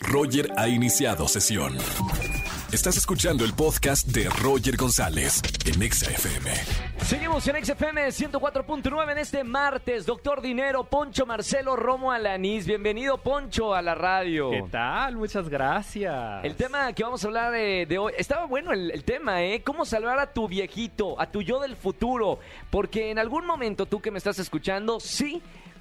Roger ha iniciado sesión. Estás escuchando el podcast de Roger González en Exa FM. Seguimos en XFM 104.9 en este martes. Doctor Dinero, Poncho Marcelo Romo Alanís. Bienvenido, Poncho, a la radio. ¿Qué tal? Muchas gracias. El tema que vamos a hablar de, de hoy. Estaba bueno el, el tema, ¿eh? ¿Cómo salvar a tu viejito, a tu yo del futuro? Porque en algún momento tú que me estás escuchando, sí.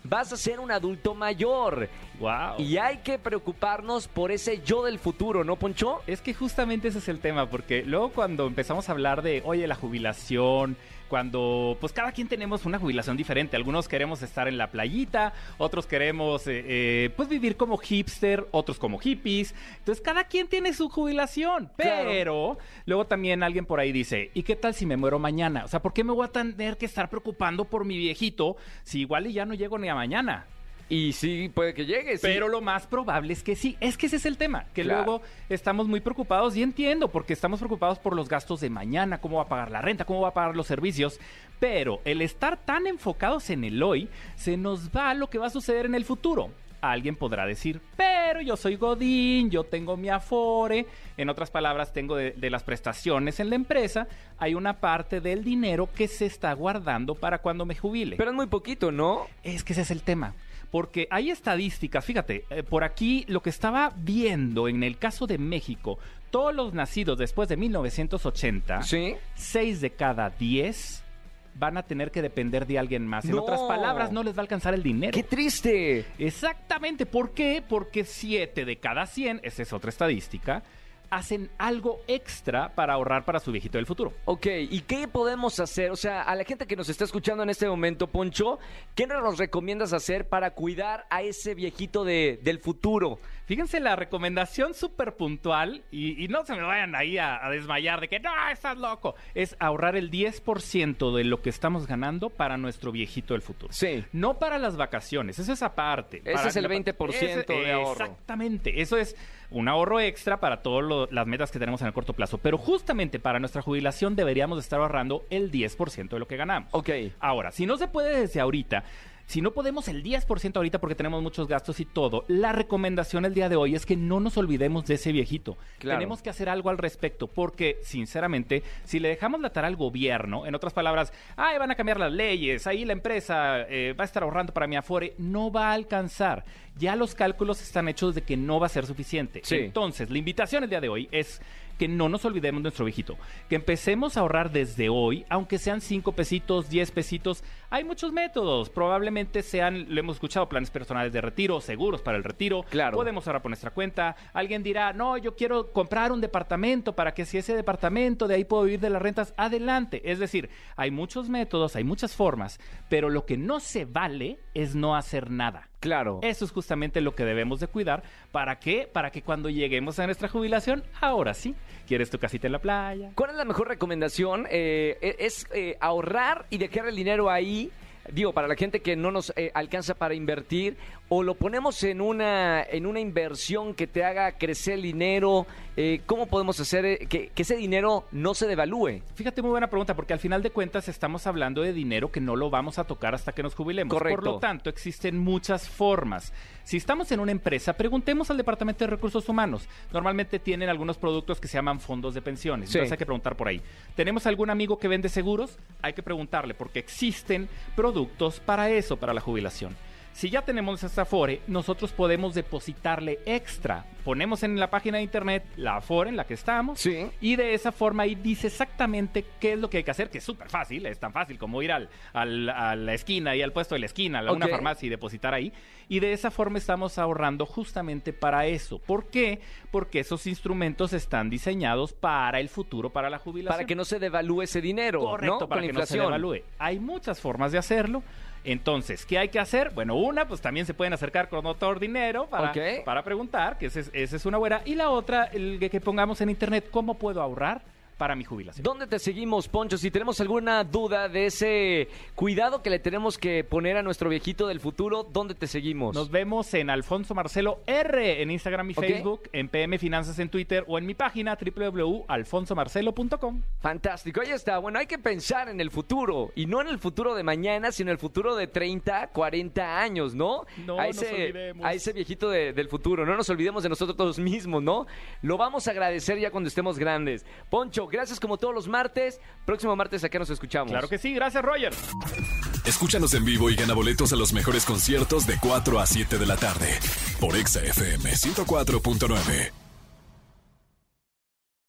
Vas a ser un adulto mayor. Wow. Y hay que preocuparnos por ese yo del futuro, ¿no, Poncho? Es que justamente ese es el tema, porque luego cuando empezamos a hablar de, oye, la jubilación, cuando pues cada quien tenemos una jubilación diferente. Algunos queremos estar en la playita, otros queremos eh, eh, pues vivir como hipster, otros como hippies. Entonces cada quien tiene su jubilación. Claro. Pero luego también alguien por ahí dice, ¿y qué tal si me muero mañana? O sea, ¿por qué me voy a tener que estar preocupando por mi viejito si igual y ya no llego ni a mañana? Y sí, puede que llegue. sí. Pero lo más probable es que sí. Es que ese es el tema. Que Claro. luego estamos muy preocupados y entiendo, porque estamos preocupados por los gastos de mañana, cómo va a pagar la renta, cómo va a pagar los servicios. Pero el estar tan enfocados en el hoy, se nos va lo que va a suceder en el futuro. Alguien podrá decir, pero yo soy Godín, yo tengo mi afore, en otras palabras, tengo de, de las prestaciones en la empresa, hay una parte del dinero que se está guardando para cuando me jubile. Pero es muy poquito, ¿no? Es que ese es el tema. Porque hay estadísticas, fíjate, eh, por aquí lo que estaba viendo en el caso de México, todos los nacidos después de 1980, Sí. 6 de cada 10 van a tener que depender de alguien más. En No. otras palabras, no les va a alcanzar el dinero. ¡Qué triste! Exactamente. ¿Por qué? Porque 7 de cada 100, esa es otra estadística, hacen algo extra para ahorrar para su viejito del futuro. Ok, ¿y qué podemos hacer? O sea, a la gente que nos está escuchando en este momento, Poncho, ¿qué nos recomiendas hacer para cuidar a ese viejito de, del futuro? Fíjense la recomendación súper puntual y, y no se me vayan ahí a, a desmayar de que no, estás loco. Es ahorrar el 10% de lo que estamos ganando para nuestro viejito del futuro. Sí. No para las vacaciones, eso es aparte. Ese Para- es el 20% de ahorro. Exactamente, eso es un ahorro extra para las metas que tenemos en el corto plazo. Pero justamente para nuestra jubilación deberíamos estar ahorrando el 10% de lo que ganamos. Ok. Ahora, si no se puede desde ahorita, si no podemos el 10% ahorita porque tenemos muchos gastos y todo, la recomendación el día de hoy es que no nos olvidemos de ese viejito. Claro. Tenemos que hacer algo al respecto porque, sinceramente, si le dejamos la tarea al gobierno, en otras palabras, ay, van a cambiar las leyes, ahí la empresa eh, va a estar ahorrando para mi afore, no va a alcanzar. Ya los cálculos están hechos de que no va a ser suficiente. Sí. Entonces, la invitación el día de hoy es que no nos olvidemos de nuestro viejito, que empecemos a ahorrar desde hoy, aunque sean 5 pesitos, 10 pesitos. Hay muchos métodos, probablemente sean, lo hemos escuchado, planes personales de retiro, seguros para el retiro. Claro. Podemos ahorrar por nuestra cuenta. Alguien dirá, no, yo quiero comprar un departamento para que si ese departamento de ahí puedo vivir de las rentas, adelante. Es decir, hay muchos métodos, hay muchas formas, pero lo que no se vale es no hacer nada. Claro. Eso es justamente lo que debemos de cuidar. ¿Para qué? Para que cuando lleguemos a nuestra jubilación, ahora sí, quieres tu casita en la playa. ¿Cuál es la mejor recomendación? Eh, eh, es eh, ahorrar y dejar el dinero ahí. Digo, para la gente que no nos eh, alcanza para invertir, o lo ponemos en una, en una inversión que te haga crecer el dinero. Eh, ¿Cómo podemos hacer eh, que, que ese dinero no se devalúe? Fíjate, muy buena pregunta, porque al final de cuentas estamos hablando de dinero que no lo vamos a tocar hasta que nos jubilemos. Correcto. Por lo tanto, existen muchas formas. Si estamos en una empresa, preguntemos al Departamento de Recursos Humanos. Normalmente tienen algunos productos que se llaman fondos de pensiones. Sí. Entonces hay que preguntar por ahí. ¿Tenemos algún amigo que vende seguros? Hay que preguntarle, porque existen productos para eso, para la jubilación. Si ya tenemos esta Afore, nosotros podemos depositarle extra. Ponemos en la página de internet la Afore en la que estamos Sí. y de esa forma ahí dice exactamente qué es lo que hay que hacer, que es súper fácil, es tan fácil como ir al, al- a la esquina y al puesto de la esquina, a una farmacia y depositar ahí. Y de esa forma estamos ahorrando justamente para eso. ¿Por qué? Porque esos instrumentos están diseñados para el futuro, para la jubilación. Para que no se devalúe ese dinero, Correcto, ¿no? para Con que inflación. no se devalúe. Hay muchas formas de hacerlo. Entonces, ¿qué hay que hacer? Bueno, una, pues también se pueden acercar con Doctor Dinero para, para preguntar, que esa es, esa es una buena. Y la otra, el que pongamos en internet, ¿cómo puedo ahorrar para mi jubilación. ¿Dónde te seguimos, Poncho? Si tenemos alguna duda de ese cuidado que le tenemos que poner a nuestro viejito del futuro, ¿dónde te seguimos? Nos vemos en Alfonso Marcelo R en Instagram y Ok. Facebook, en PM Finanzas en Twitter o en mi página www.alfonsomarcelo.com. Fantástico, ahí está. Bueno, hay que pensar en el futuro y no en el futuro de mañana, sino en el futuro de 30, 40 años, ¿no? No a nos ese, olvidemos. A ese viejito de- del futuro. No nos olvidemos de nosotros mismos, ¿no? Lo vamos a agradecer ya cuando estemos grandes. Poncho, gracias como todos los martes. Próximo martes acá nos escuchamos. Claro que sí, gracias Roger. Escúchanos en vivo y gana boletos a los mejores conciertos de 4 a 7 de la tarde por Exa FM 104.9.